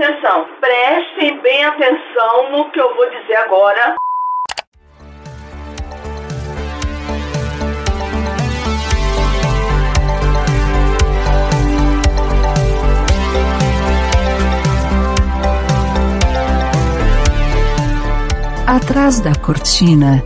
Atenção, prestem bem atenção no que eu vou dizer agora. Atrás da cortina.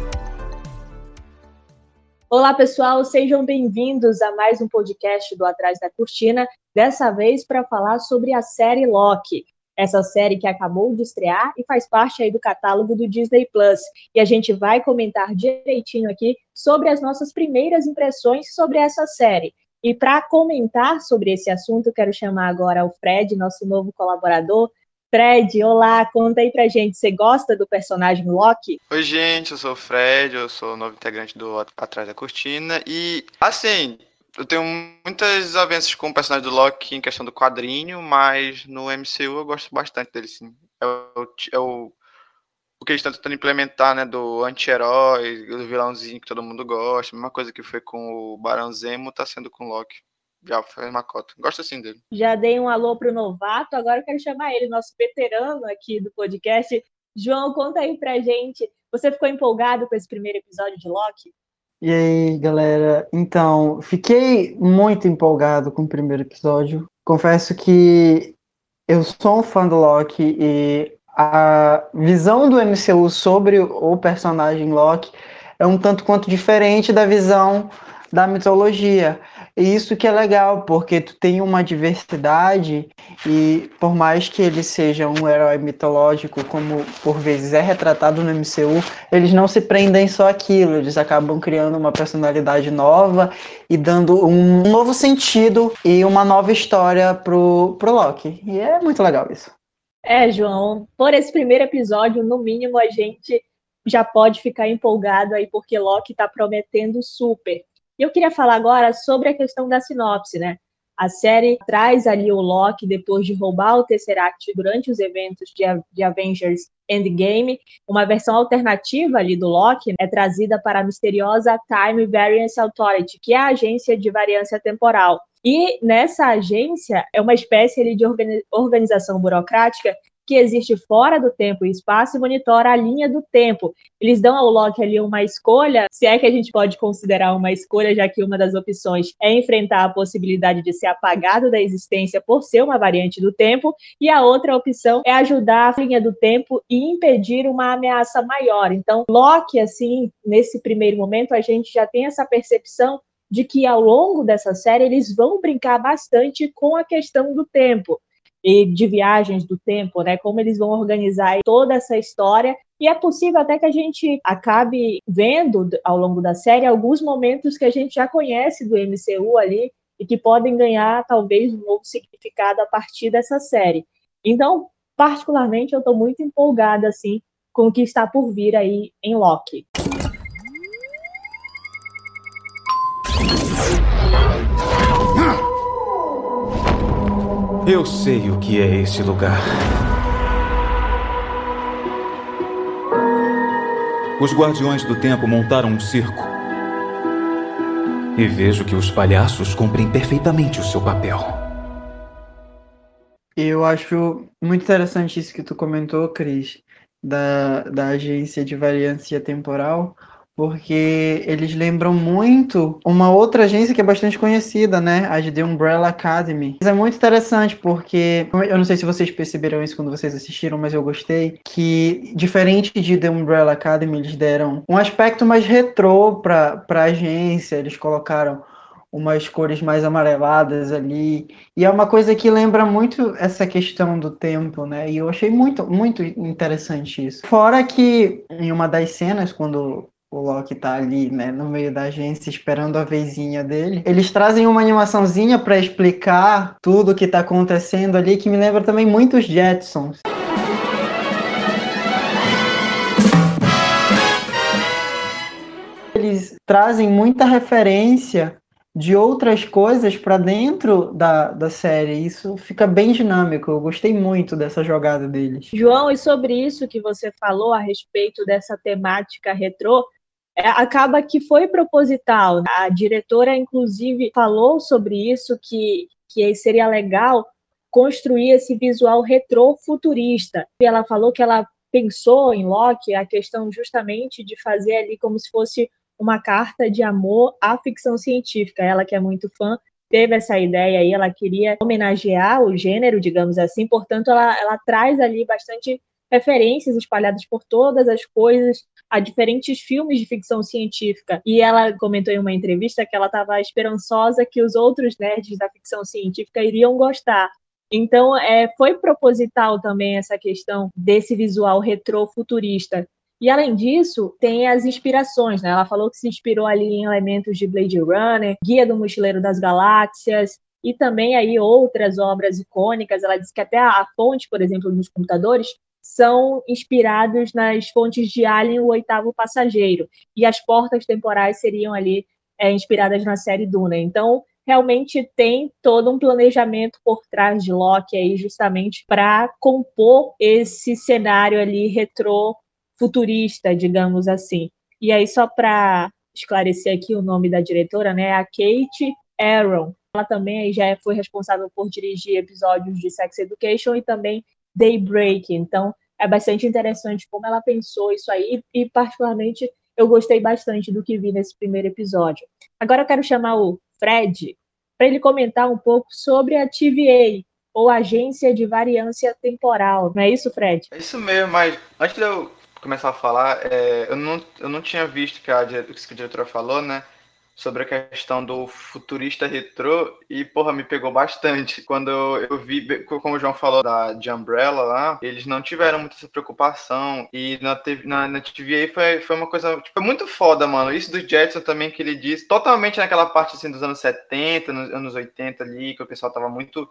Olá, pessoal, sejam bem-vindos a mais um podcast do Atrás da Cortina, dessa vez para falar sobre a série Loki essa série que acabou de estrear e faz parte aí do catálogo do Disney Plus. E a gente vai comentar direitinho aqui sobre as nossas primeiras impressões sobre essa série. E para comentar sobre esse assunto, quero chamar agora o Fred, nosso novo colaborador. Fred, olá, conta aí pra gente, você gosta do personagem Loki? Oi, gente, eu sou o Fred, eu sou o novo integrante do Atrás da Cortina. E, assim, eu tenho muitas desavenças com o personagem do Loki em questão do quadrinho, mas no MCU eu gosto bastante dele, sim. É o, é o, o que eles estão tentando implementar, né, do anti-herói, do vilãozinho que todo mundo gosta, a mesma coisa que foi com o Barão Zemo, tá sendo com o Loki. Já foi uma cota. Gosto assim dele. Já dei um alô pro novato, agora eu quero chamar ele, nosso veterano aqui do podcast. João, conta aí pra gente. Você ficou empolgado com esse primeiro episódio de Loki? E aí, galera? Então, fiquei muito empolgado com o primeiro episódio. Confesso que eu sou um fã do Loki e a visão do MCU sobre o personagem Loki é um tanto quanto diferente da visão da mitologia. E isso que é legal, porque tu tem uma diversidade e por mais que ele seja um herói mitológico, como por vezes é retratado no MCU, eles não se prendem só aquilo, eles acabam criando uma personalidade nova e dando um novo sentido e uma nova história pro, pro Loki. E é muito legal isso. É, João, por esse primeiro episódio, no mínimo, a gente já pode ficar empolgado aí, porque Loki tá prometendo super. E eu queria falar agora sobre a questão da sinopse, né? A série traz ali o Loki depois de roubar o Tesseract durante os eventos de, de Avengers Endgame. Uma versão alternativa ali do Loki é trazida para a misteriosa Time Variance Authority, que é a agência de variância temporal. E nessa agência é uma espécie ali, de organização burocrática que existe fora do tempo e espaço e monitora a linha do tempo. Eles dão ao Loki ali uma escolha, se é que a gente pode considerar uma escolha, já que uma das opções é enfrentar a possibilidade de ser apagado da existência por ser uma variante do tempo, e a outra opção é ajudar a linha do tempo e impedir uma ameaça maior. Então, Loki, assim, nesse primeiro momento, a gente já tem essa percepção de que ao longo dessa série eles vão brincar bastante com a questão do tempo e de viagens do tempo, né? Como eles vão organizar toda essa história. E é possível até que a gente acabe vendo ao longo da série alguns momentos que a gente já conhece do MCU ali e que podem ganhar talvez um novo significado a partir dessa série. Então, particularmente, eu estou muito empolgada assim com o que está por vir aí em Loki. Eu sei o que é esse lugar. Os Guardiões do Tempo montaram um circo. E vejo que os palhaços cumprem perfeitamente o seu papel. Eu acho muito interessante isso que tu comentou, Cris, da, da agência de variância temporal, porque eles lembram muito uma outra agência que é bastante conhecida, né? A The Umbrella Academy. Mas é muito interessante porque eu não sei se vocês perceberam isso quando vocês assistiram, mas eu gostei que diferente de The Umbrella Academy, eles deram um aspecto mais retrô para para agência, eles colocaram umas cores mais amareladas ali. E é uma coisa que lembra muito essa questão do tempo, né? E eu achei muito, muito interessante isso. Fora que em uma das cenas, quando o Loki tá ali, né, no meio da agência esperando a vezinha dele. Eles trazem uma animaçãozinha para explicar tudo o que tá acontecendo ali, que me lembra também muito os Jetsons. Eles trazem muita referência de outras coisas para dentro da, da série. Isso fica bem dinâmico. Eu gostei muito dessa jogada deles. João, e sobre isso que você falou a respeito dessa temática retrô, acaba que foi proposital. A diretora, inclusive, falou sobre isso, que, que seria legal construir esse visual retrofuturista. E ela falou que ela pensou em Locke a questão justamente de fazer ali como se fosse uma carta de amor à ficção científica. Ela que é muito fã teve essa ideia aí, ela queria homenagear o gênero, digamos assim, portanto ela, ela traz ali bastante referências espalhadas por todas as coisas a diferentes filmes de ficção científica. E ela comentou em uma entrevista que ela estava esperançosa que os outros nerds da ficção científica iriam gostar. Então, é, foi proposital também essa questão desse visual retrofuturista. E além disso, tem as inspirações, né? Ela falou que se inspirou ali em elementos de Blade Runner, Guia do Mochileiro das Galáxias e também aí outras obras icônicas. Ela disse que até a fonte, por exemplo, dos computadores são inspirados nas fontes de Alien, o oitavo passageiro, e as portas temporais seriam ali é, inspiradas na série Duna. Então, realmente tem todo um planejamento por trás de Loki aí, justamente para compor esse cenário ali retrô futurista, digamos assim. E aí, só para esclarecer aqui o nome da diretora, né, a Kate Aaron. Ela também já foi responsável por dirigir episódios de Sex Education e também Daybreak. Então, é bastante interessante como ela pensou isso aí e, particularmente, eu gostei bastante do que vi nesse primeiro episódio. Agora eu quero chamar o Fred para ele comentar um pouco sobre a TVA, ou Agência de Variância Temporal. Não é isso, Fred? É isso mesmo, mas antes de eu começar a falar, é, eu, não, eu não tinha visto que a, que a diretora falou, né? Sobre a questão do futurista retrô e, porra, me pegou bastante. Quando eu vi, como o João falou da, de Umbrella lá, eles não tiveram muita essa preocupação e na, TV, na, na TVA foi, foi uma coisa, tipo, muito foda, mano. Isso do Jetson também que ele disse, totalmente naquela parte, assim, dos anos 70, nos anos 80 ali, que o pessoal tava muito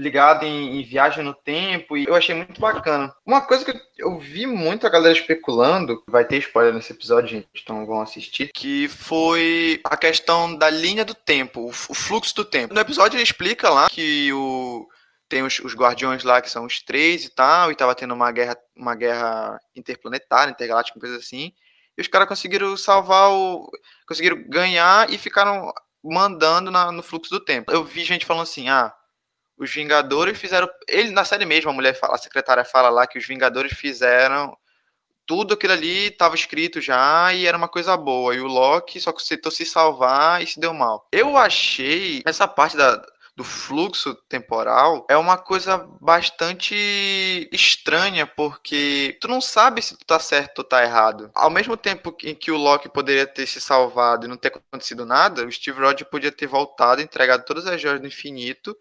ligado em, em, viagem no tempo e eu achei muito bacana. Uma coisa que eu vi muito a galera especulando, vai ter spoiler nesse episódio, gente, então vão assistir, que foi a questão da linha do tempo, o, o fluxo do tempo. No episódio ele explica lá que o tem os, os, guardiões lá que são os três e tal, e tava tendo uma guerra, uma guerra interplanetária, intergaláctica, coisa assim. E os caras conseguiram salvar o. conseguiram ganhar e ficaram mandando na, no fluxo do tempo. Eu vi gente falando assim, ah, os Vingadores fizeram. Ele, na série mesmo, a mulher fala, a secretária fala lá que os Vingadores fizeram. Tudo aquilo ali estava escrito já e era uma coisa boa. E o Loki só aceitou se salvar e se deu mal. Eu achei essa parte da, do fluxo temporal é uma coisa bastante estranha, porque tu não sabe se tu tá certo ou tá errado. Ao mesmo tempo em que o Loki poderia ter se salvado e não ter acontecido nada, o Steve Rogers podia ter voltado, entregado todas as joias do infinito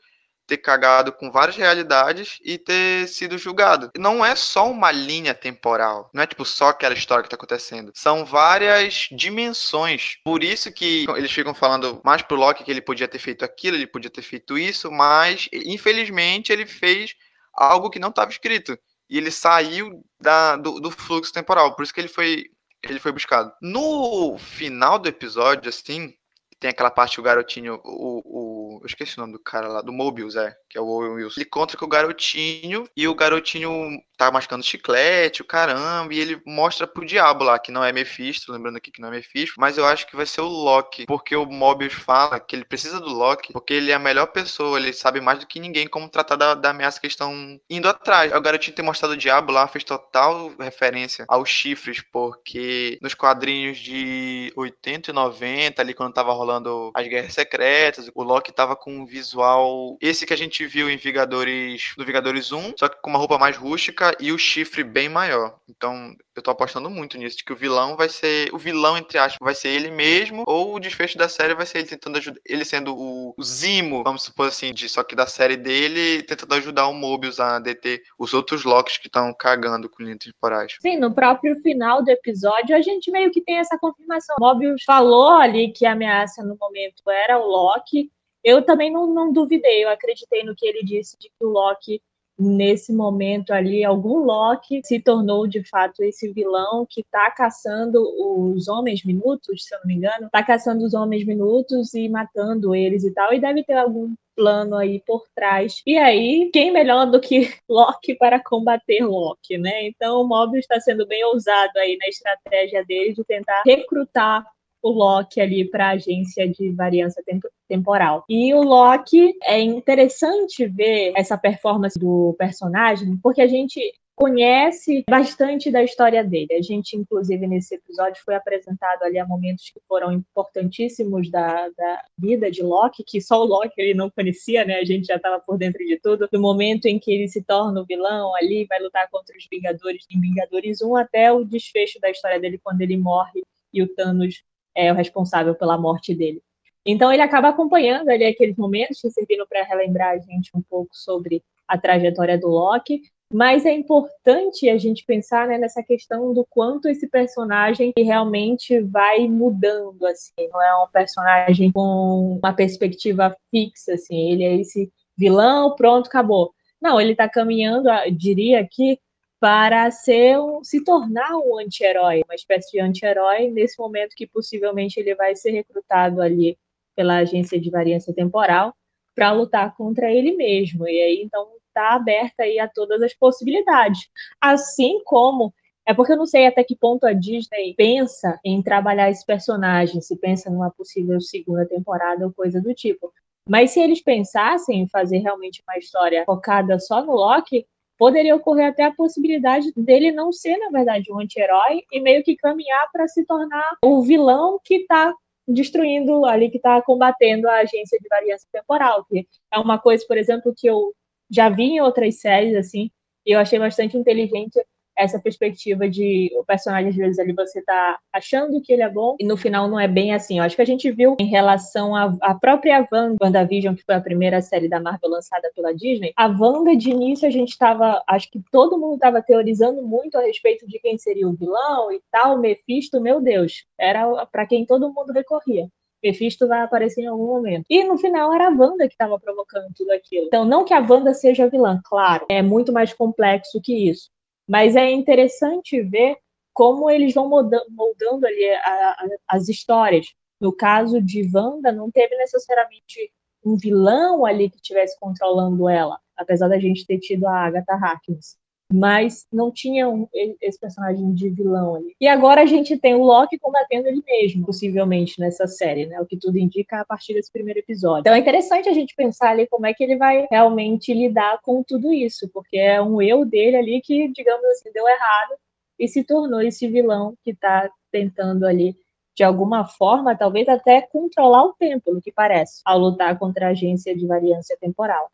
ter cagado com várias realidades e ter sido julgado. Não é só uma linha temporal, não é tipo só aquela história que tá acontecendo. São várias dimensões. Por isso que eles ficam falando mais pro Loki que ele podia ter feito aquilo, ele podia ter feito isso, mas infelizmente ele fez algo que não estava escrito. E ele saiu da, do, do fluxo temporal, por isso que ele foi ele foi buscado. No final do episódio, assim, tem aquela parte que o garotinho, o, o, eu esqueci o nome do cara lá, do Mobius, é, que é o Owen Wilson. Ele encontra com o garotinho e o garotinho tá mascando chiclete, o caramba, e ele mostra pro diabo lá, que não é Mephisto, lembrando aqui que não é Mephisto, mas eu acho que vai ser o Loki, porque o Mobius fala que ele precisa do Loki, porque ele é a melhor pessoa, ele sabe mais do que ninguém como tratar da, da ameaça que estão indo atrás. O garotinho ter mostrado o diabo lá fez total referência aos chifres, porque nos quadrinhos de 80 e 90, ali quando tava rolando as guerras secretas, o Loki tava com um visual, esse que a gente viu em Vingadores, do Vingadores 1, só que com uma roupa mais rústica, e o chifre bem maior. Então, eu tô apostando muito nisso, de que o vilão vai ser. O vilão, entre aspas, vai ser ele mesmo, ou o desfecho da série vai ser ele tentando ajudar. Ele sendo o, o Zimo, vamos supor assim, de, só que da série dele, tentando ajudar o Mobius a deter os outros Locks que estão cagando com linhas temporais. Sim, no próprio final do episódio, a gente meio que tem essa confirmação. O Mobius falou ali que a ameaça no momento era o Loki. Eu também não, não duvidei, eu acreditei no que ele disse de que o Loki nesse momento ali, algum Loki se tornou de fato esse vilão que está caçando os homens minutos, se eu não me engano, está caçando os homens minutos e matando eles e tal, e deve ter algum plano aí por trás. E aí, quem melhor do que Loki para combater Loki, né? Então o Mobius está sendo bem ousado aí na estratégia dele de tentar recrutar o Loki ali para a agência de variância temporal. E o Loki é interessante ver essa performance do personagem, porque a gente conhece bastante da história dele. A gente, inclusive, nesse episódio foi apresentado ali a momentos que foram importantíssimos da, da vida de Loki, que só o Loki ele não conhecia, né? A gente já estava por dentro de tudo. Do momento em que ele se torna o vilão ali, vai lutar contra os Vingadores em Vingadores 1, até o desfecho da história dele quando ele morre e o Thanos é o responsável pela morte dele. Então ele acaba acompanhando ali aqueles momentos que serviram para relembrar a gente um pouco sobre a trajetória do Loki, mas é importante a gente pensar né, nessa questão do quanto esse personagem realmente vai mudando, assim, não é um personagem com uma perspectiva fixa, assim, ele é esse vilão, pronto, acabou. Não, ele está caminhando, diria aqui, para ser um, se tornar um anti-herói, uma espécie de anti-herói nesse momento que possivelmente ele vai ser recrutado ali pela agência de variância temporal para lutar contra ele mesmo. E aí então está aberta aí a todas as possibilidades. Assim como é porque eu não sei até que ponto a Disney pensa em trabalhar esse personagem, se pensa numa possível segunda temporada ou coisa do tipo. Mas se eles pensassem em fazer realmente uma história focada só no Loki, poderia ocorrer até a possibilidade dele não ser, na verdade, um anti-herói e meio que caminhar para se tornar o vilão que está destruindo ali, que está combatendo a agência de variância temporal, que é uma coisa, por exemplo, que eu já vi em outras séries, assim, e eu achei bastante inteligente essa perspectiva de o personagem, às vezes, ali você tá achando que ele é bom e no final não é bem assim. Eu acho que a gente viu em relação à própria Wanda, WandaVision, que foi a primeira série da Marvel lançada pela Disney. A Wanda, de início, a gente estava, acho que todo mundo estava teorizando muito a respeito de quem seria o vilão e tal. Mephisto, meu Deus, era para quem todo mundo recorria. Mephisto vai aparecer em algum momento. E no final era a Wanda que estava provocando tudo aquilo. Então, não que a Wanda seja vilã, claro, é muito mais complexo que isso. Mas é interessante ver como eles vão moldando, moldando ali a, a, as histórias. No caso de Wanda, não teve necessariamente um vilão ali que estivesse controlando ela, apesar da gente ter tido a Agatha Harkness mas não tinha um, esse personagem de vilão ali. E agora a gente tem o Loki combatendo ele mesmo, possivelmente, nessa série, né? O que tudo indica a partir desse primeiro episódio. Então é interessante a gente pensar ali como é que ele vai realmente lidar com tudo isso, porque é um eu dele ali que, digamos assim, deu errado e se tornou esse vilão que está tentando ali de alguma forma, talvez até controlar o tempo, no que parece, ao lutar contra a agência de variância temporal.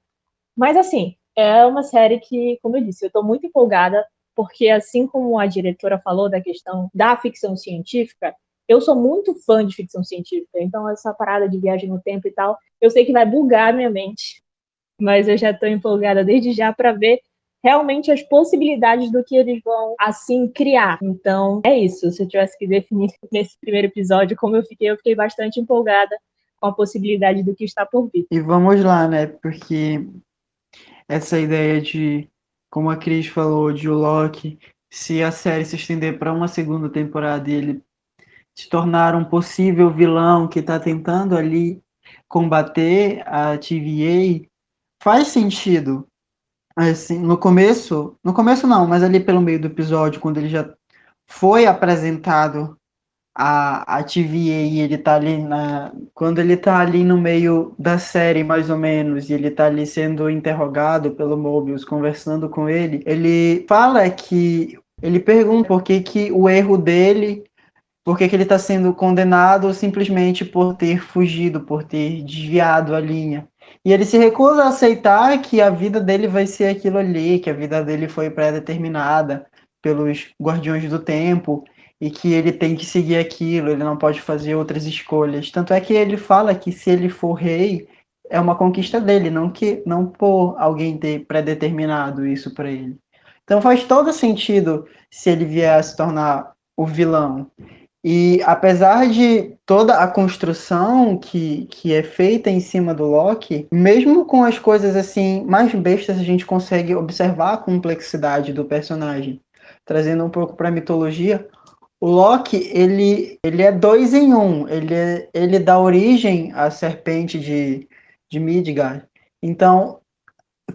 Mas assim, é uma série que, como eu disse, eu estou muito empolgada, porque assim como a diretora falou da questão da ficção científica, eu sou muito fã de ficção científica, então essa parada de viagem no tempo e tal, eu sei que vai bugar minha mente, mas eu já estou empolgada desde já para ver realmente as possibilidades do que eles vão assim criar. Então, é isso. Se eu tivesse que definir nesse primeiro episódio como eu fiquei, eu fiquei bastante empolgada com a possibilidade do que está por vir. E vamos lá, né? Porque essa ideia de, como a Cris falou, de o Loki, se a série se estender para uma segunda temporada e ele se tornar um possível vilão que está tentando ali combater a TVA, faz sentido. Assim, no começo, no começo não, mas ali pelo meio do episódio, quando ele já foi apresentado a, a TVA ele tá ali na. Quando ele tá ali no meio da série, mais ou menos, e ele tá ali sendo interrogado pelo Mobius, conversando com ele, ele fala que. Ele pergunta por que, que o erro dele. Por que, que ele está sendo condenado simplesmente por ter fugido, por ter desviado a linha. E ele se recusa a aceitar que a vida dele vai ser aquilo ali, que a vida dele foi pré-determinada pelos Guardiões do Tempo e que ele tem que seguir aquilo, ele não pode fazer outras escolhas. Tanto é que ele fala que se ele for rei, é uma conquista dele, não que não por alguém ter predeterminado isso para ele. Então faz todo sentido se ele vier a se tornar o vilão. E apesar de toda a construção que, que é feita em cima do Loki, mesmo com as coisas assim mais bestas, a gente consegue observar a complexidade do personagem. Trazendo um pouco para a mitologia, o Loki, ele, ele é dois em um. Ele, é, ele dá origem à serpente de, de Midgard. Então,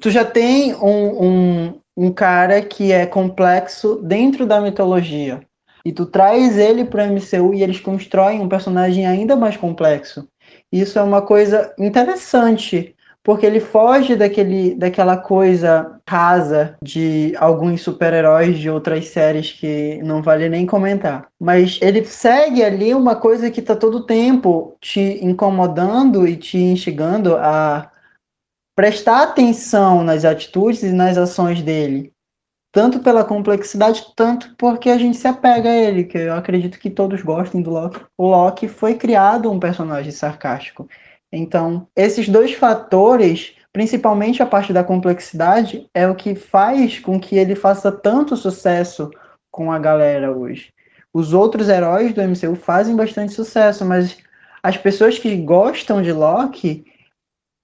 tu já tem um, um, um cara que é complexo dentro da mitologia. e tu traz ele pro MCU e eles constroem um personagem ainda mais complexo. Isso é uma coisa interessante, porque ele foge daquele, daquela coisa rasa de alguns super-heróis de outras séries que não vale nem comentar. Mas ele segue ali uma coisa que está todo tempo te incomodando e te instigando a prestar atenção nas atitudes e nas ações dele. Tanto pela complexidade, tanto porque a gente se apega a ele, que eu acredito que todos gostem do Loki. O Loki foi criado um personagem sarcástico. Então, esses dois fatores, principalmente a parte da complexidade, é o que faz com que ele faça tanto sucesso com a galera hoje. Os outros heróis do MCU fazem bastante sucesso, mas as pessoas que gostam de Loki,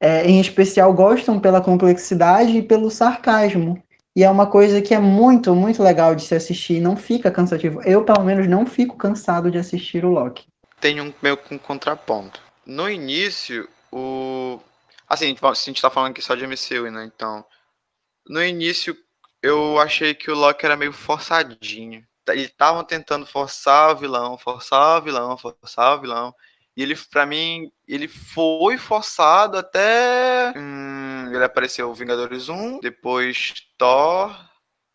é, em especial, gostam pela complexidade e pelo sarcasmo. E é uma coisa que é muito, muito legal de se assistir, não fica cansativo. Eu, pelo menos, não fico cansado de assistir o Loki. Tem um meio com um contraponto no início, o. Assim, a gente tá falando aqui só de MCU, né? Então. No início, eu achei que o Loki era meio forçadinho. Eles estavam tentando forçar o vilão, forçar o vilão, forçar o vilão. E ele, pra mim, ele foi forçado até. Hum, ele apareceu Vingadores 1, depois Thor,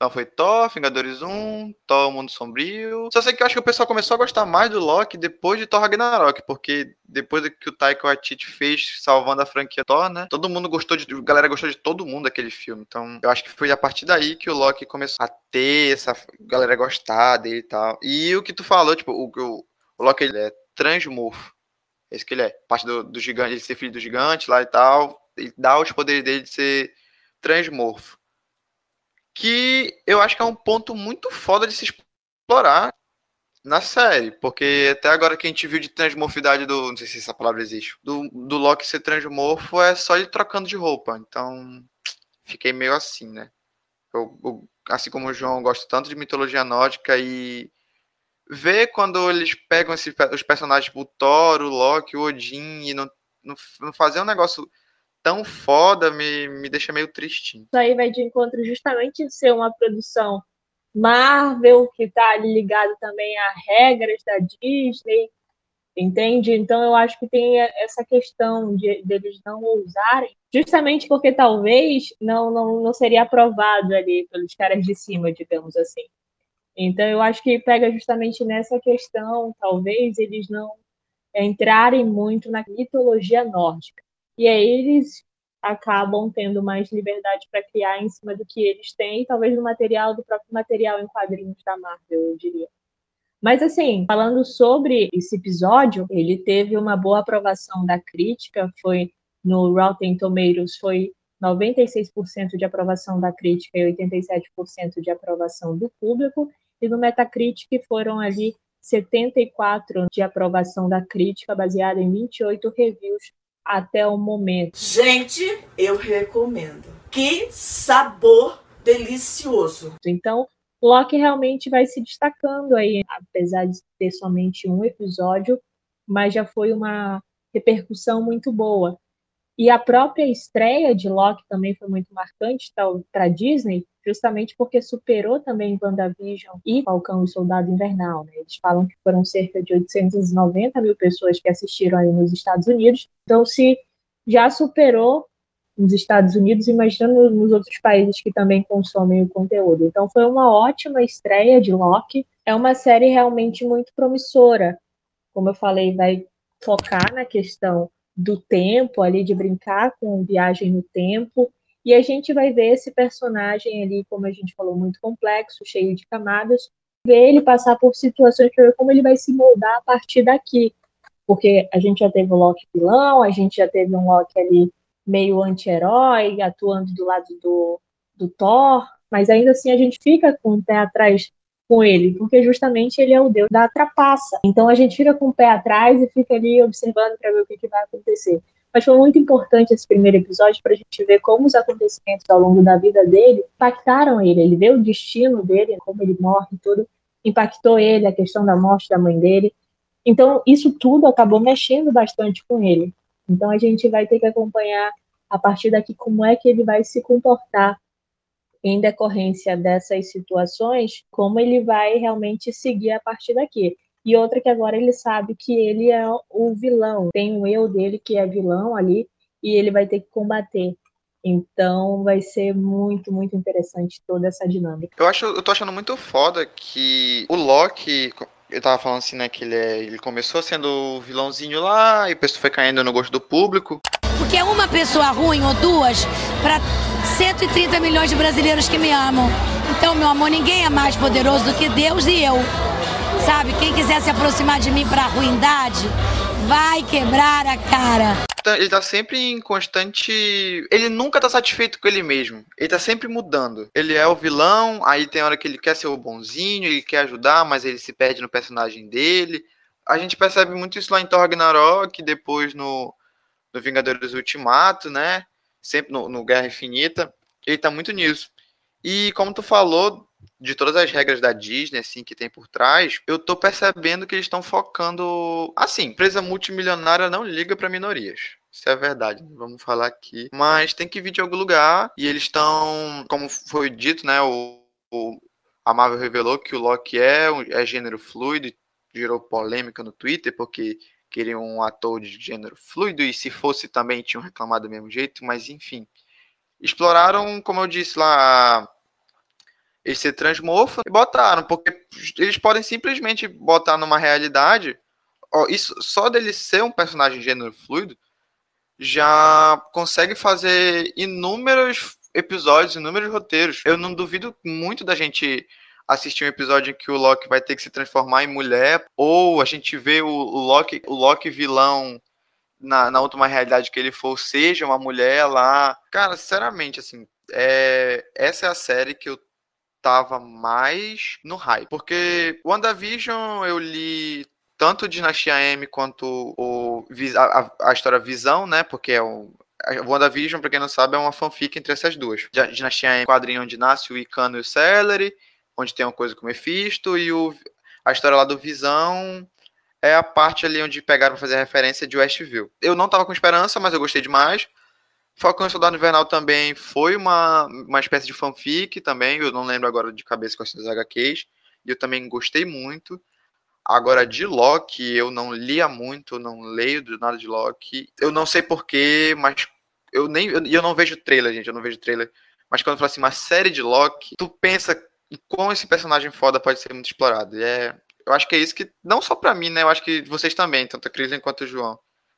então foi Thor, Vingadores 1, Thor Mundo Sombrio. Só sei que eu acho que o pessoal começou a gostar mais do Loki depois de Thor Ragnarok, porque depois que o Taika Waititi fez salvando a franquia Thor, né? Todo mundo gostou de, a galera gostou de todo mundo daquele filme. Então, eu acho que foi a partir daí que o Loki começou a ter essa galera gostar dele e tal. E o que tu falou, tipo, o, o, o Loki ele é transmorfo. É isso que ele é. Parte do, do gigante, ele ser filho do gigante lá e tal. Ele dá os poderes dele de ser transmorfo que eu acho que é um ponto muito foda de se explorar na série, porque até agora que a gente viu de transmorfidade do, não sei se essa palavra existe, do, do Loki ser transmorfo é só ele trocando de roupa, então fiquei meio assim, né? Eu, eu, assim como o João, gosto tanto de mitologia nórdica e ver quando eles pegam os personagens tipo o Thor, o Loki, o Odin e não, não, não fazer um negócio tão foda me, me deixa meio tristinho. Isso aí vai de encontro justamente ser uma produção Marvel, que está ligado também a regras da Disney, entende? Então eu acho que tem essa questão de deles não ousarem, justamente porque talvez não, não, não seria aprovado ali pelos caras de cima, digamos assim. Então eu acho que pega justamente nessa questão, talvez eles não entrarem muito na mitologia nórdica. E aí eles acabam tendo mais liberdade para criar em cima do que eles têm, talvez no material do próprio material em quadrinhos da Marvel, eu diria. Mas assim, falando sobre esse episódio, ele teve uma boa aprovação da crítica, foi no Rotten Tomatoes foi 96% de aprovação da crítica e 87% de aprovação do público, e no Metacritic foram ali 74 de aprovação da crítica, baseada em 28 reviews até o momento. Gente, eu recomendo. Que sabor delicioso. Então, Loki realmente vai se destacando aí, apesar de ter somente um episódio, mas já foi uma repercussão muito boa. E a própria estreia de Loki também foi muito marcante para Disney, justamente porque superou também WandaVision e Falcão e Soldado Invernal. Né? Eles falam que foram cerca de 890 mil pessoas que assistiram aí nos Estados Unidos. Então, se já superou nos Estados Unidos, imaginando nos outros países que também consomem o conteúdo. Então, foi uma ótima estreia de Loki. É uma série realmente muito promissora. Como eu falei, vai focar na questão do tempo ali, de brincar com viagem no tempo, e a gente vai ver esse personagem ali, como a gente falou, muito complexo, cheio de camadas, ver ele passar por situações para ver como ele vai se moldar a partir daqui. Porque a gente já teve o Loki vilão, a gente já teve um Loki ali meio anti-herói, atuando do lado do, do Thor, mas ainda assim a gente fica com o pé atrás com ele, porque justamente ele é o deus da trapaça. Então a gente fica com o pé atrás e fica ali observando para ver o que, que, vai acontecer. Mas foi muito importante esse primeiro episódio para a gente ver como os acontecimentos ao longo da vida dele impactaram ele. Ele vê o destino dele, como ele morre e tudo, impactou ele, a questão da morte da mãe dele. Então isso tudo acabou mexendo bastante com ele. Então a gente vai ter que acompanhar a partir daqui como é que ele vai se comportar em decorrência dessas situações, como ele vai realmente seguir a partir daqui. E outra que agora ele sabe que ele é o vilão, tem um eu dele que é vilão ali e ele vai ter que combater. Então vai ser muito, muito interessante toda essa dinâmica. Eu acho, eu tô achando muito foda que o Loki, eu tava falando assim, né, que ele, é, ele começou sendo o vilãozinho lá e o pessoal foi caindo no gosto do público. Porque é uma pessoa ruim ou duas para 130 milhões de brasileiros que me amam. Então, meu amor, ninguém é mais poderoso do que Deus e eu. Sabe, quem quiser se aproximar de mim para ruindade, vai quebrar a cara. Tá, ele tá sempre em constante. Ele nunca tá satisfeito com ele mesmo. Ele tá sempre mudando. Ele é o vilão, aí tem hora que ele quer ser o bonzinho, ele quer ajudar, mas ele se perde no personagem dele. A gente percebe muito isso lá em Thor Ragnarok, depois no, no Vingadores Ultimato, né? Sempre no, no Guerra Infinita. Ele tá muito nisso. E como tu falou, de todas as regras da Disney, assim, que tem por trás, eu tô percebendo que eles estão focando. Assim, empresa multimilionária não liga para minorias. Isso é verdade, vamos falar aqui. Mas tem que vir de algum lugar e eles estão, como foi dito, né? O, o, a Marvel revelou que o Loki é, é gênero fluido, gerou polêmica no Twitter, porque queriam um ator de gênero fluido e se fosse também tinham reclamado do mesmo jeito, mas enfim. Exploraram, como eu disse lá, eles se transmorfam e botaram, porque eles podem simplesmente botar numa realidade. Ó, isso só dele ser um personagem gênero fluido já consegue fazer inúmeros episódios, inúmeros roteiros. Eu não duvido muito da gente assistir um episódio em que o Loki vai ter que se transformar em mulher, ou a gente vê o, o Loki, o Loki vilão na, na última realidade que ele for, seja uma mulher lá. Cara, sinceramente, assim, é, essa é a série que eu tava mais no hype. Porque WandaVision eu li tanto Dinastia M quanto o, a, a história Visão, né? Porque é o, WandaVision, pra quem não sabe, é uma fanfic entre essas duas. Dinastia M, quadrinho onde nasce o Icano e o Celery, onde tem uma coisa com o Mephisto, e o, a história lá do Visão é a parte ali onde pegaram fazer referência de Westview. Eu não tava com esperança, mas eu gostei demais. Falcão e Soldado Invernal também foi uma, uma espécie de fanfic também, eu não lembro agora de cabeça quais são as HQs, e eu também gostei muito. Agora, de Loki, eu não lia muito, não leio nada de Loki. Eu não sei porquê, mas eu nem eu, eu não vejo trailer, gente, eu não vejo trailer. Mas quando fala assim, uma série de Loki, tu pensa em como esse personagem foda pode ser muito explorado. E é, eu acho que é isso que, não só para mim, né? Eu acho que vocês também, tanto a Cris quanto o João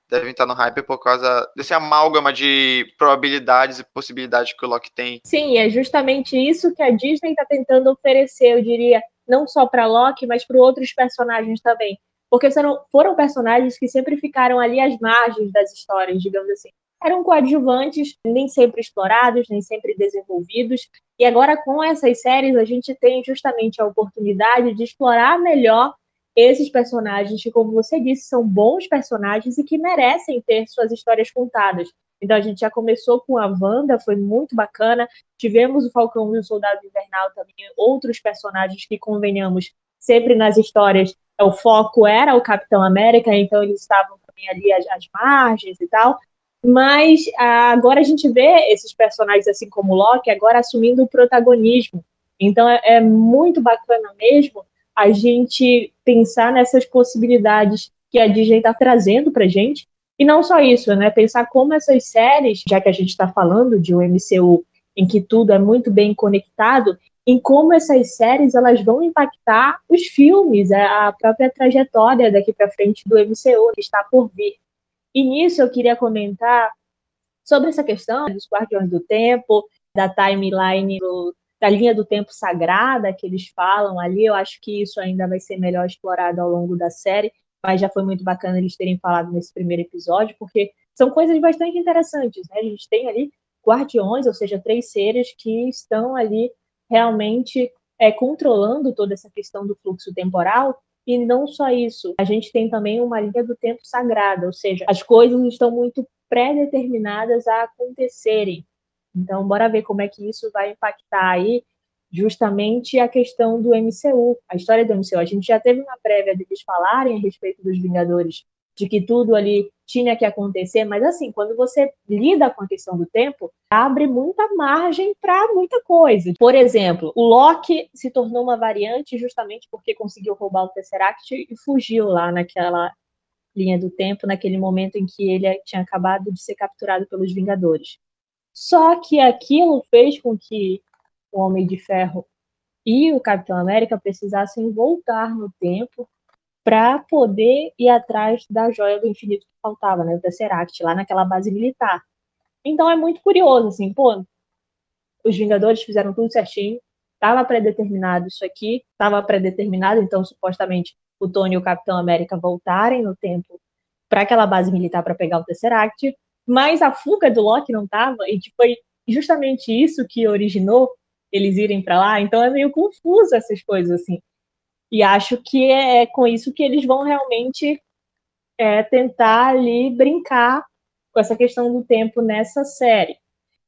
devem estar no hype por causa desse amálgama de probabilidades e possibilidades que o Loki tem. Sim, é justamente isso que a Disney está tentando oferecer, eu diria, não só para Loki, mas para outros personagens também. Porque foram personagens que sempre ficaram ali às margens das histórias, digamos assim. Eram coadjuvantes, nem sempre explorados, nem sempre desenvolvidos. E agora, com essas séries, a gente tem justamente a oportunidade de explorar melhor esses personagens que, como você disse, são bons personagens e que merecem ter suas histórias contadas. Então a gente já começou com a Wanda, foi muito bacana. Tivemos o Falcão e o Soldado Invernal também, outros personagens que convenhamos sempre nas histórias. O foco era o Capitão América, então eles estavam também ali às, às margens e tal. Mas agora a gente vê esses personagens, assim como Loki, agora assumindo o protagonismo. Então é, é muito bacana mesmo a gente pensar nessas possibilidades que a Disney está trazendo para gente. E não só isso, né? Pensar como essas séries, já que a gente está falando de um MCU em que tudo é muito bem conectado, em como essas séries elas vão impactar os filmes, a própria trajetória daqui para frente do MCU que está por vir. E nisso eu queria comentar sobre essa questão dos Guardiões do Tempo, da timeline do da linha do tempo sagrada que eles falam ali. Eu acho que isso ainda vai ser melhor explorado ao longo da série, mas já foi muito bacana eles terem falado nesse primeiro episódio, porque são coisas bastante interessantes, né? A gente tem ali guardiões, ou seja, três seres que estão ali realmente é, controlando toda essa questão do fluxo temporal. E não só isso, a gente tem também uma linha do tempo sagrada, ou seja, as coisas estão muito pré-determinadas a acontecerem. Então, bora ver como é que isso vai impactar aí justamente a questão do MCU, a história do MCU. A gente já teve uma prévia deles falarem a respeito dos Vingadores de que tudo ali tinha que acontecer, mas assim, quando você lida com a questão do tempo, abre muita margem para muita coisa. Por exemplo, o Loki se tornou uma variante justamente porque conseguiu roubar o Tesseract e fugiu lá naquela linha do tempo, naquele momento em que ele tinha acabado de ser capturado pelos Vingadores. Só que aquilo fez com que o Homem de Ferro e o Capitão América precisassem voltar no tempo para poder ir atrás da joia do infinito que faltava, né, o Tesseract, lá naquela base militar. Então é muito curioso, assim, pô, os Vingadores fizeram tudo certinho, estava predeterminado isso aqui, estava predeterminado, então supostamente o Tony e o Capitão América voltarem no tempo para aquela base militar para pegar o Tesseract, mas a fuga do Loki não estava, e tipo, foi justamente isso que originou eles irem para lá, então é meio confuso essas coisas, assim. E acho que é, é com isso que eles vão realmente é, tentar ali brincar com essa questão do tempo nessa série.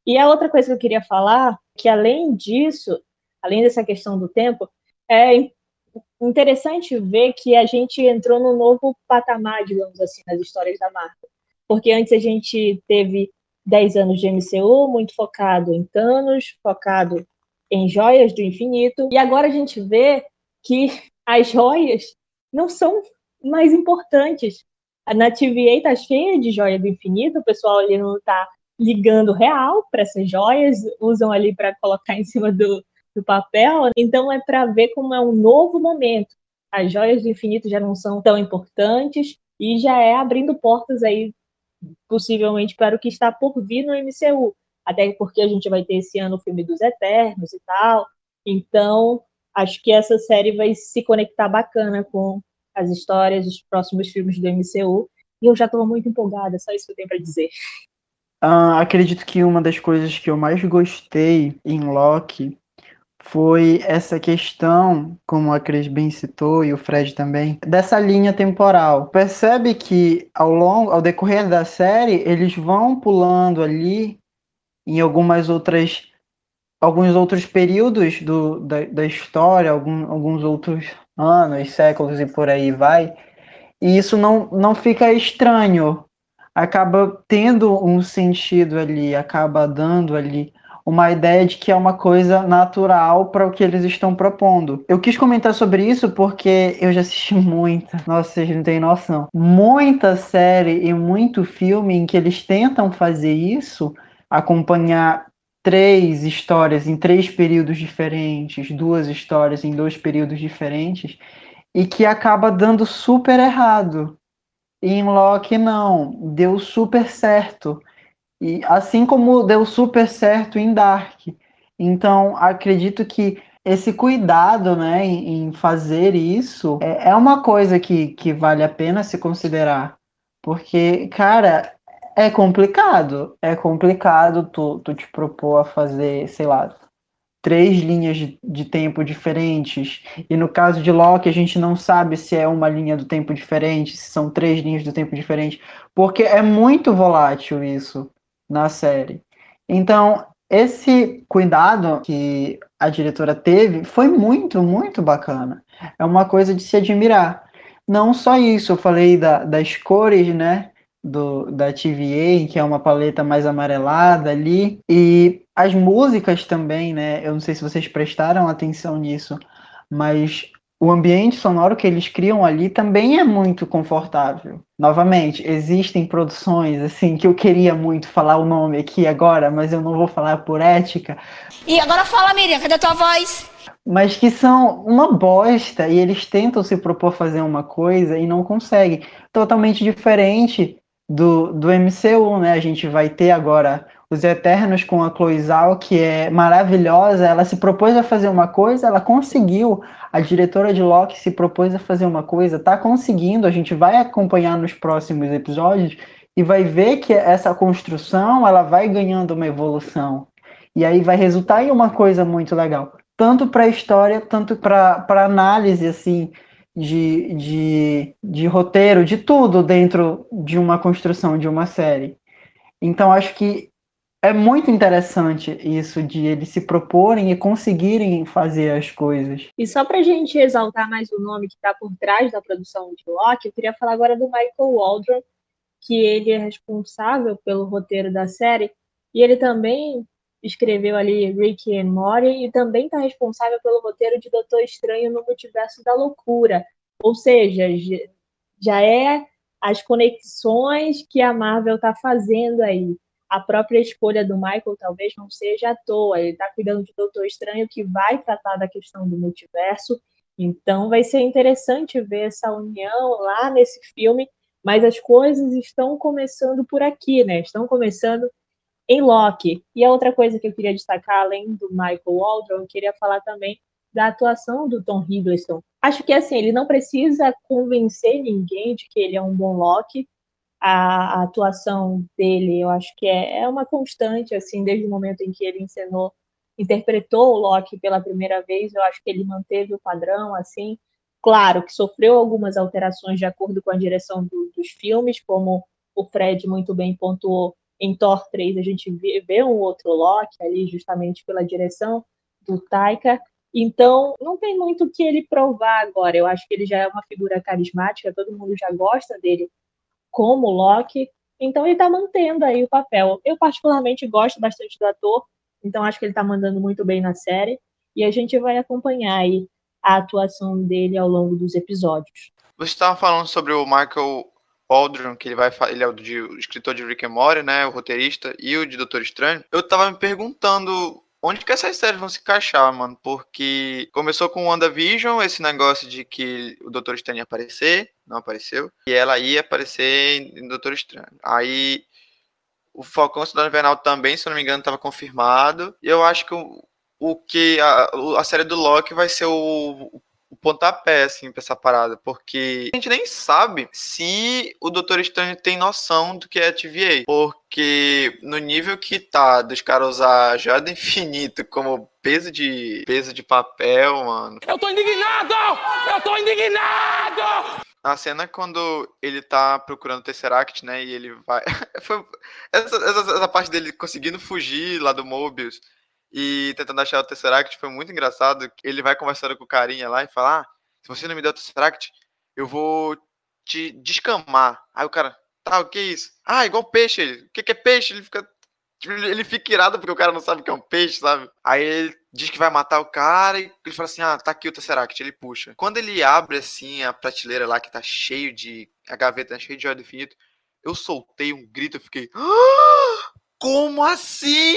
E a outra coisa que eu queria falar, que além disso, além dessa questão do tempo, é interessante ver que a gente entrou num novo patamar, digamos assim, nas histórias da Marvel. Porque antes a gente teve 10 anos de MCU, muito focado em Thanos, focado em joias do infinito, e agora a gente vê que as joias não são mais importantes. A TVA tá cheia de joia do infinito, o pessoal ali não tá ligando real para essas joias, usam ali para colocar em cima do, do papel. Então é para ver como é um novo momento. As joias do infinito já não são tão importantes e já é abrindo portas aí possivelmente para o que está por vir no MCU. Até porque a gente vai ter esse ano o filme dos Eternos e tal. Então, acho que essa série vai se conectar bacana com as histórias dos próximos filmes do MCU. E eu já estou muito empolgada, só isso que eu tenho para dizer. Uh, acredito que uma das coisas que eu mais gostei em Loki foi essa questão, como a Cris bem citou e o Fred também, dessa linha temporal. Percebe que ao longo, ao decorrer da série, eles vão pulando ali em algumas outras alguns outros períodos do, da, da história, algum, alguns outros anos, séculos e por aí vai, e isso não, não fica estranho, acaba tendo um sentido ali, acaba dando ali uma ideia de que é uma coisa natural para o que eles estão propondo. Eu quis comentar sobre isso porque eu já assisti muita, nossa, vocês não têm noção, muita série e muito filme em que eles tentam fazer isso, acompanhar três histórias em três períodos diferentes, duas histórias em dois períodos diferentes, e que acaba dando super errado. E em Loki não, deu super certo. E assim como deu super certo em Dark. Então, acredito que esse cuidado né, em, fazer isso é, é uma coisa que, que vale a pena se considerar. Porque, cara, é complicado. É complicado tu, tu te propor a fazer, sei lá, três linhas de, de, tempo diferentes. E no caso de Loki, a gente não sabe se é uma linha do tempo diferente, se são três linhas do tempo diferentes, porque é muito volátil isso na série. Então, esse cuidado que a diretora teve foi muito, muito bacana. É uma coisa de se admirar. Não só isso, eu falei da, das cores, né? Do, da TVA, que é uma paleta mais amarelada ali. E as músicas também, né? Eu não sei se vocês prestaram atenção nisso, mas o ambiente sonoro que eles criam ali também é muito confortável. Novamente, existem produções assim que eu queria muito falar o nome aqui agora, mas eu não vou falar por ética. E agora fala, Miriam, cadê a tua voz? Mas que são uma bosta e eles tentam se propor fazer uma coisa e não conseguem. Totalmente diferente do, do MCU, né? A gente vai ter agora os Eternos com a Chloe Zhao, que é maravilhosa. Ela se propôs a fazer uma coisa, ela conseguiu. A diretora de Loki se propôs a fazer uma coisa, tá conseguindo. A gente vai acompanhar nos próximos episódios e vai ver que essa construção ela vai ganhando uma evolução. E aí vai resultar em uma coisa muito legal, tanto para a história, tanto para análise assim de, de, de roteiro, de tudo dentro de uma construção de uma série. Então acho que é muito interessante isso de eles se proporem e conseguirem fazer as coisas. E só pra gente exaltar mais o nome que está por trás da produção de Loki, eu queria falar agora do Michael Waldron, que ele é responsável pelo roteiro da série, e ele também escreveu ali Rick and Morty e também está responsável pelo roteiro de Doutor Estranho no Multiverso da Loucura. Ou seja, já é as conexões que a Marvel está fazendo aí. A própria escolha do Michael talvez não seja à toa. Ele está cuidando de Doutor Estranho, que vai tratar da questão do multiverso. Então vai ser interessante ver essa união lá nesse filme. Mas as coisas estão começando por aqui, né? Estão começando em Loki. E a outra coisa que eu queria destacar, além do Michael Waldron, eu queria falar também da atuação do Tom Hiddleston. Acho que assim, ele não precisa convencer ninguém de que ele é um bom Loki. A, a atuação dele, eu acho que é, é uma constante, assim, desde o momento em que ele encenou, interpretou o Loki pela primeira vez, eu acho que ele manteve o padrão, assim. Claro que sofreu algumas alterações de acordo com a direção do, dos filmes, como o Fred muito bem pontuou, em Thor 3 a gente vê, um outro Loki ali, justamente pela direção do Taika. Então, não tem muito o que ele provar agora. Eu acho que ele já é uma figura carismática, todo mundo já gosta dele como Loki. Então, ele está mantendo aí o papel. Eu, particularmente, gosto bastante do ator, então acho que ele está mandando muito bem na série. E a gente vai acompanhar aí a atuação dele ao longo dos episódios. Você estava falando sobre o Michael Waldron, que ele vai ele é o, de, o escritor de Rick and Morty, né, o roteirista, e o de Doutor Estranho, eu tava me perguntando onde que essas séries vão se encaixar, mano, porque começou com o WandaVision, esse negócio de que o Doutor Estranho ia aparecer, não apareceu, e ela ia aparecer em Doutor Estranho. Aí o Falcão Cidadão Invernal também, se eu não me engano, estava confirmado, e eu acho que o, o que a, a série do Loki vai ser o, o o pontapé, assim, pra essa parada, porque a gente nem sabe se o Doutor Estranho tem noção do que é TVA, porque no nível que tá dos caras usar do infinito como peso de peso de papel, mano. Eu tô indignado! Eu tô indignado! A cena quando ele tá procurando o Tesseract, né, e ele vai... Essa, essa, essa parte dele conseguindo fugir lá do Mobius e tentando achar o Tesseract foi muito engraçado. Ele vai conversando com o carinha lá e fala: ah, se você não me der o Tesseract, eu vou te descamar. Aí o cara, tá, o que é isso? Ah, igual peixe. Ele, o que, é peixe? Ele fica. Tipo, ele fica irado porque o cara não sabe o que é um peixe, sabe? Aí ele diz que vai matar o cara e ele fala assim: ah, tá aqui o Tesseract. Ele puxa. Quando ele abre assim a prateleira lá que tá cheio de. A gaveta tá cheia de joia do infinito, eu soltei um grito, eu fiquei. Ah! Como assim?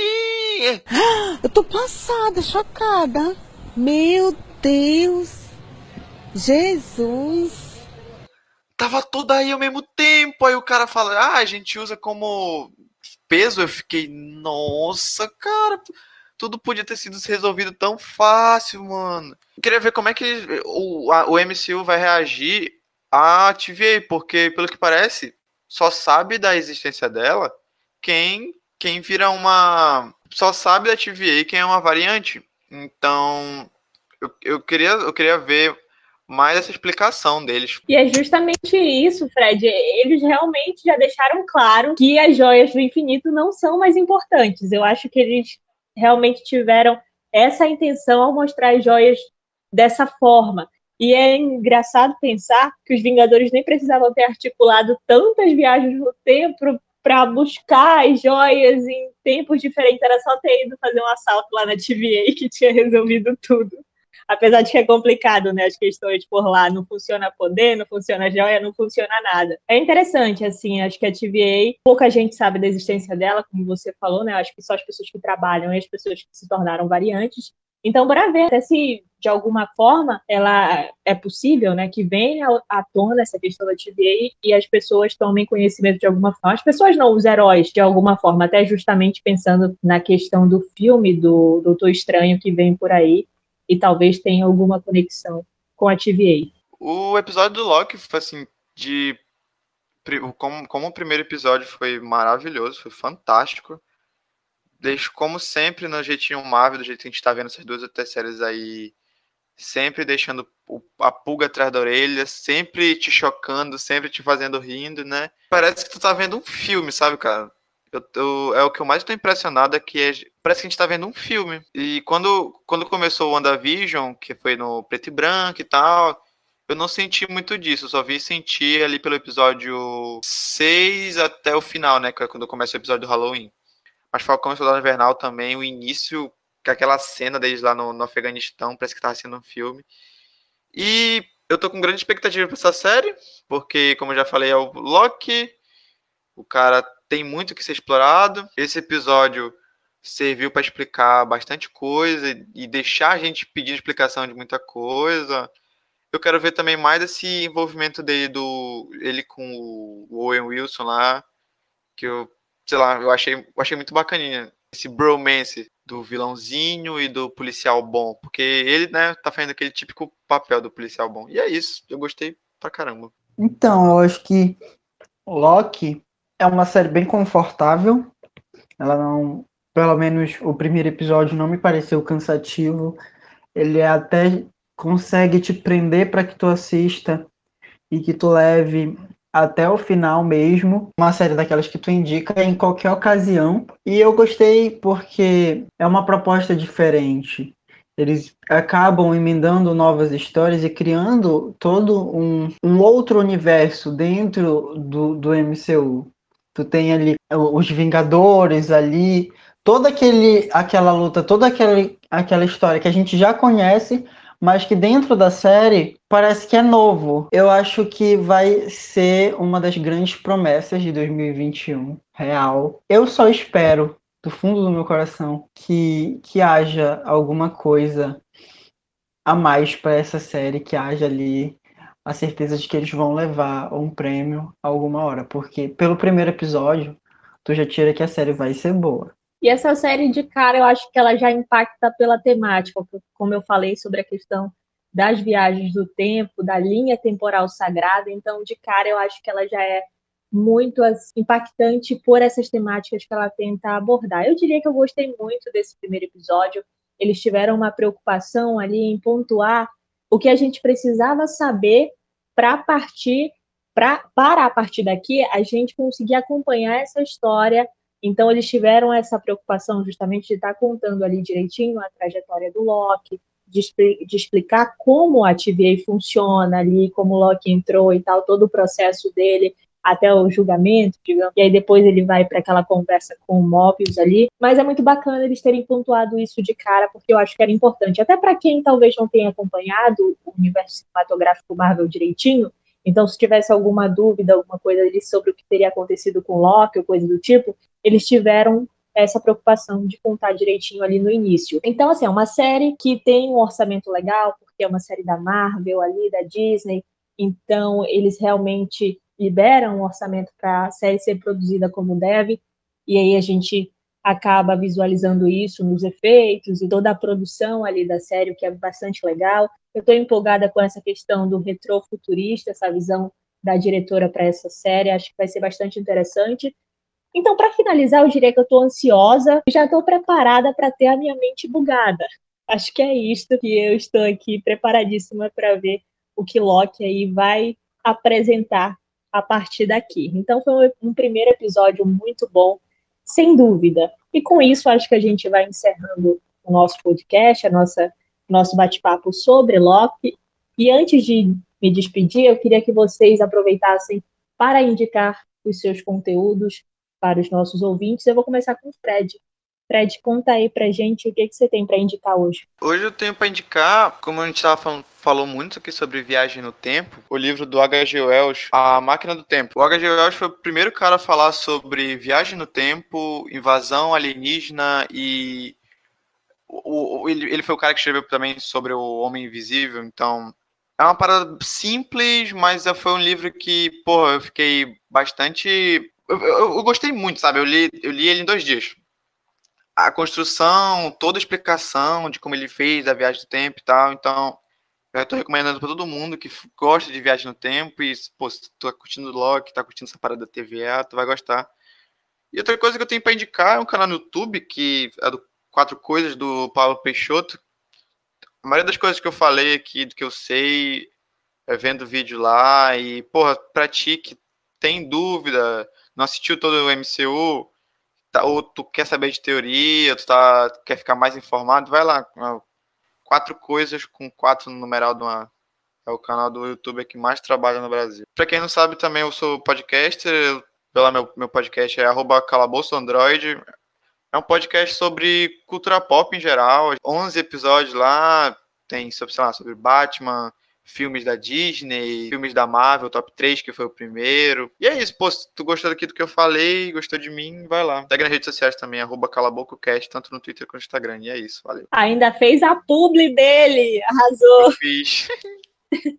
Eu tô passada, chocada. Meu Deus. Jesus. Tava tudo aí ao mesmo tempo. Aí o cara fala: Ah, a gente usa como peso. Eu fiquei, nossa, cara. Tudo podia ter sido resolvido tão fácil, mano. Eu queria ver como é que o, a, o MCU vai reagir à TVA, porque, pelo que parece, só sabe da existência dela quem quem vira uma. Só sabe da TVA quem é uma variante. Então, eu, eu, queria, eu queria ver mais essa explicação deles. E é justamente isso, Fred. Eles realmente já deixaram claro que as joias do infinito não são mais importantes. Eu acho que eles realmente tiveram essa intenção ao mostrar as joias dessa forma. E é engraçado pensar que os Vingadores nem precisavam ter articulado tantas viagens no tempo para buscar as joias em tempos diferentes. Era só ter ido fazer um assalto lá na TVA que tinha resolvido tudo. Apesar de que é complicado, né? As questões por lá. Não funciona poder, não funciona joia, não funciona nada. É interessante, assim. Acho que a TVA, pouca gente sabe da existência dela, como você falou, né? Acho que só as pessoas que trabalham e as pessoas que se tornaram variantes. Então, bora ver até se de alguma forma ela é possível, né, que venha à tona essa questão da TVA e as pessoas tomem conhecimento de alguma forma. As pessoas não, os heróis, de alguma forma, até justamente pensando na questão do filme do Doutor Estranho que vem por aí e talvez tenha alguma conexão com a TVA. O episódio do Loki foi assim de como, como o primeiro episódio foi maravilhoso, foi fantástico deixo, como sempre, no jeitinho Marvel, do jeito que a gente tá vendo essas duas outras séries aí, sempre deixando a pulga atrás da orelha, sempre te chocando, sempre te fazendo rindo, né? Parece que tu tá vendo um filme, sabe, cara? eu, eu, é o que eu mais estou impressionado é que é, parece que a gente está vendo um filme. E quando, quando começou o WandaVision, que foi no preto e branco e tal, eu não senti muito disso, eu só vi sentir ali pelo episódio 6 até o final, né? Que é quando começa o episódio do Halloween. Mas Falcão e Soldado Invernal também, o início, com aquela cena deles lá no, no Afeganistão, parece que tava sendo um filme. E eu tô com grande expectativa pra essa série, porque, como eu já falei, é o Loki. O cara tem muito que ser explorado. Esse episódio serviu para explicar bastante coisa e deixar a gente pedir explicação de muita coisa. Eu quero ver também mais esse envolvimento dele do ele com o Owen Wilson lá, que eu, sei lá, eu achei, eu achei muito bacaninha esse bromance do vilãozinho e do policial bom, porque ele, né, tá fazendo aquele típico papel do policial bom. E é isso, eu gostei pra caramba. Então, eu acho que Loki é uma série bem confortável. Ela não, pelo menos o primeiro episódio não me pareceu cansativo. Ele até consegue te prender para que tu assista e que tu leve até o final mesmo. Uma série daquelas que tu indica em qualquer ocasião. E eu gostei porque é uma proposta diferente. Eles acabam emendando novas histórias e criando todo um, um outro universo dentro do, do MCU. Tu tem ali os Vingadores ali, toda aquele, aquela luta, toda aquela, aquela história que a gente já conhece, mas que dentro da série parece que é novo. Eu acho que vai ser uma das grandes promessas de 2021, real. Eu só espero, do fundo do meu coração, que, que haja alguma coisa a mais para essa série, que haja ali a certeza de que eles vão levar um prêmio alguma hora, porque pelo primeiro episódio, tu já tira que a série vai ser boa. E essa série de cara, eu acho que ela já impacta pela temática, como eu falei sobre a questão das viagens do tempo, da linha temporal sagrada, então de cara eu acho que ela já é muito impactante por essas temáticas que ela tenta abordar. Eu diria que eu gostei muito desse primeiro episódio. Eles tiveram uma preocupação ali em pontuar o que a gente precisava saber para partir pra, para a partir daqui a gente conseguir acompanhar essa história. Então eles tiveram essa preocupação justamente de estar contando ali direitinho a trajetória do Loki, de, de, explicar como a TVA funciona ali, como o Loki entrou e tal, todo o processo dele até o julgamento, digamos, e aí depois ele vai para aquela conversa com o Mobius ali. Mas é muito bacana eles terem pontuado isso de cara, porque eu acho que era importante. Até para quem talvez não tenha acompanhado o universo cinematográfico Marvel direitinho, então se tivesse alguma dúvida, alguma coisa ali sobre o que teria acontecido com Loki ou coisa do tipo, eles tiveram essa preocupação de contar direitinho ali no início. Então, assim, é uma série que tem um orçamento legal, porque é uma série da Marvel ali, da Disney, então eles realmente libera um orçamento para a série ser produzida como deve, e aí a gente acaba visualizando isso nos efeitos e toda a produção ali da série, o que é bastante legal. Eu estou empolgada com essa questão do retrofuturista, essa visão da diretora para essa série, acho que vai ser bastante interessante. Então, para finalizar, eu diria que eu estou ansiosa e já estou preparada para ter a minha mente bugada. Acho que é isto que eu estou aqui preparadíssima para ver o que Loki aí vai apresentar a partir daqui. Então foi um primeiro episódio muito bom, sem dúvida. E com isso acho que a gente vai encerrando o nosso podcast, a nossa nosso bate-papo sobre Loki. E antes de me despedir, eu queria que vocês aproveitassem para indicar os seus conteúdos para os nossos ouvintes. Eu vou começar com o Fred. Fred, conta aí pra gente o que, que você tem para indicar hoje. Hoje eu tenho para indicar, como a gente tava falando, falou muito aqui sobre viagem no tempo, o livro do H.G. Wells, A Máquina do Tempo. O H.G. Wells foi o primeiro cara a falar sobre viagem no tempo, invasão alienígena e o, o, ele, ele foi o cara que escreveu também sobre o Homem Invisível, então é uma parada simples, mas foi um livro que, porra, eu fiquei bastante. Eu, eu, gostei muito, sabe? Eu li, eu li ele em dois dias a construção, toda a explicação de como ele fez a viagem do tempo e tal. Então, eu estou recomendando para todo mundo que gosta de viagem no tempo e, pô, se tu tá curtindo Loki, tá curtindo essa parada da TVA, tu vai gostar. E outra coisa que eu tenho para indicar é um canal no YouTube que é do Quatro Coisas do Paulo Peixoto. A maioria das coisas que eu falei aqui, do que eu sei, é vendo vídeo lá. E, porra, pra ti que tem dúvida, não assistiu todo o MCU, tá, ou tu quer saber de teoria, tu tá, quer ficar mais informado, vai lá. Quatro coisas com quatro no numeral de uma. É o canal do YouTube que mais trabalha no Brasil. Pra quem não sabe, também eu sou podcaster. Pela meu, meu podcast é calabouçoandroid. É um podcast sobre cultura pop em geral. 11 episódios lá. Tem sobre, sei lá, sobre Batman, filmes da Disney, filmes da Marvel, top 3, que foi o primeiro. E é isso, pô, se tu gostou daqui do que eu falei, gostou de mim, vai lá. Segue nas redes sociais também, arroba calabococast, tanto no Twitter quanto no Instagram. E é isso, valeu. Ainda fez a publi dele, arrasou. Eu fiz.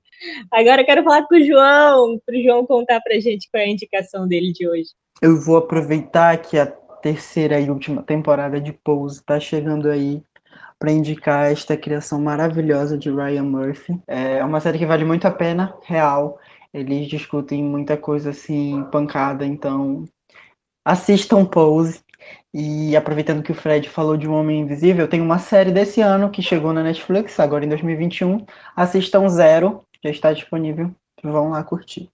Agora eu quero falar com o João, para o João contar pra gente qual é a indicação dele de hoje. Eu vou aproveitar que a terceira e última temporada de Pose tá chegando aí para indicar esta criação maravilhosa de Ryan Murphy. É uma série que vale muito a pena, real. Eles discutem muita coisa assim, pancada, então assistam Pose. E aproveitando que o Fred falou de Um Homem Invisível, tem uma série desse ano que chegou na Netflix, agora em 2021. Assistam Zero, já está disponível. Vão lá curtir.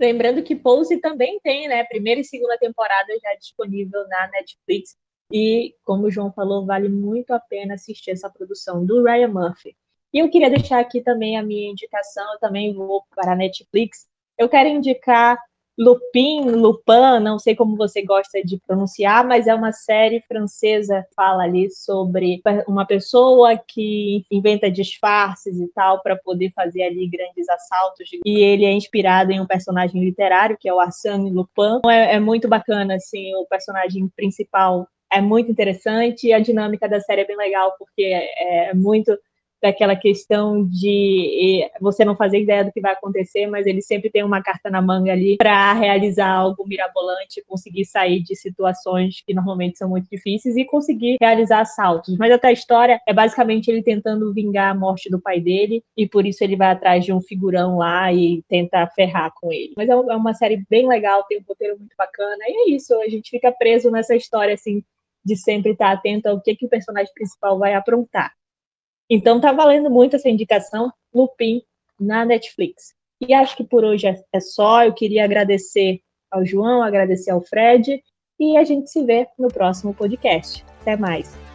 Lembrando que Pose também tem, né? Primeira e segunda temporada já disponível na Netflix. E, como o João falou, vale muito a pena assistir essa produção do Ryan Murphy. E eu queria deixar aqui também a minha indicação, eu também vou para a Netflix. Eu quero indicar Lupin, Lupin, não sei como você gosta de pronunciar, mas é uma série francesa que fala ali sobre uma pessoa que inventa disfarces e tal para poder fazer ali grandes assaltos. E ele é inspirado em um personagem literário que é o Arsène Lupin. É, é muito bacana assim, o personagem principal é muito interessante e a dinâmica da série é bem legal, porque é, é muito daquela questão de você não fazer ideia do que vai acontecer, mas ele sempre tem uma carta na manga ali para realizar algo mirabolante, conseguir sair de situações que normalmente são muito difíceis e conseguir realizar assaltos. Mas até a história é basicamente ele tentando vingar a morte do pai dele e por isso ele vai atrás de um figurão lá e tenta ferrar com ele. Mas é, é uma série bem legal, tem um roteiro muito bacana e é isso, a gente fica preso nessa história assim de sempre estar atento ao que, que o personagem principal vai aprontar. Então tá valendo muito essa indicação, Lupin, na Netflix. E acho que por hoje é, é só. Eu queria agradecer ao João, agradecer ao Fred, e a gente se vê no próximo podcast. Até mais.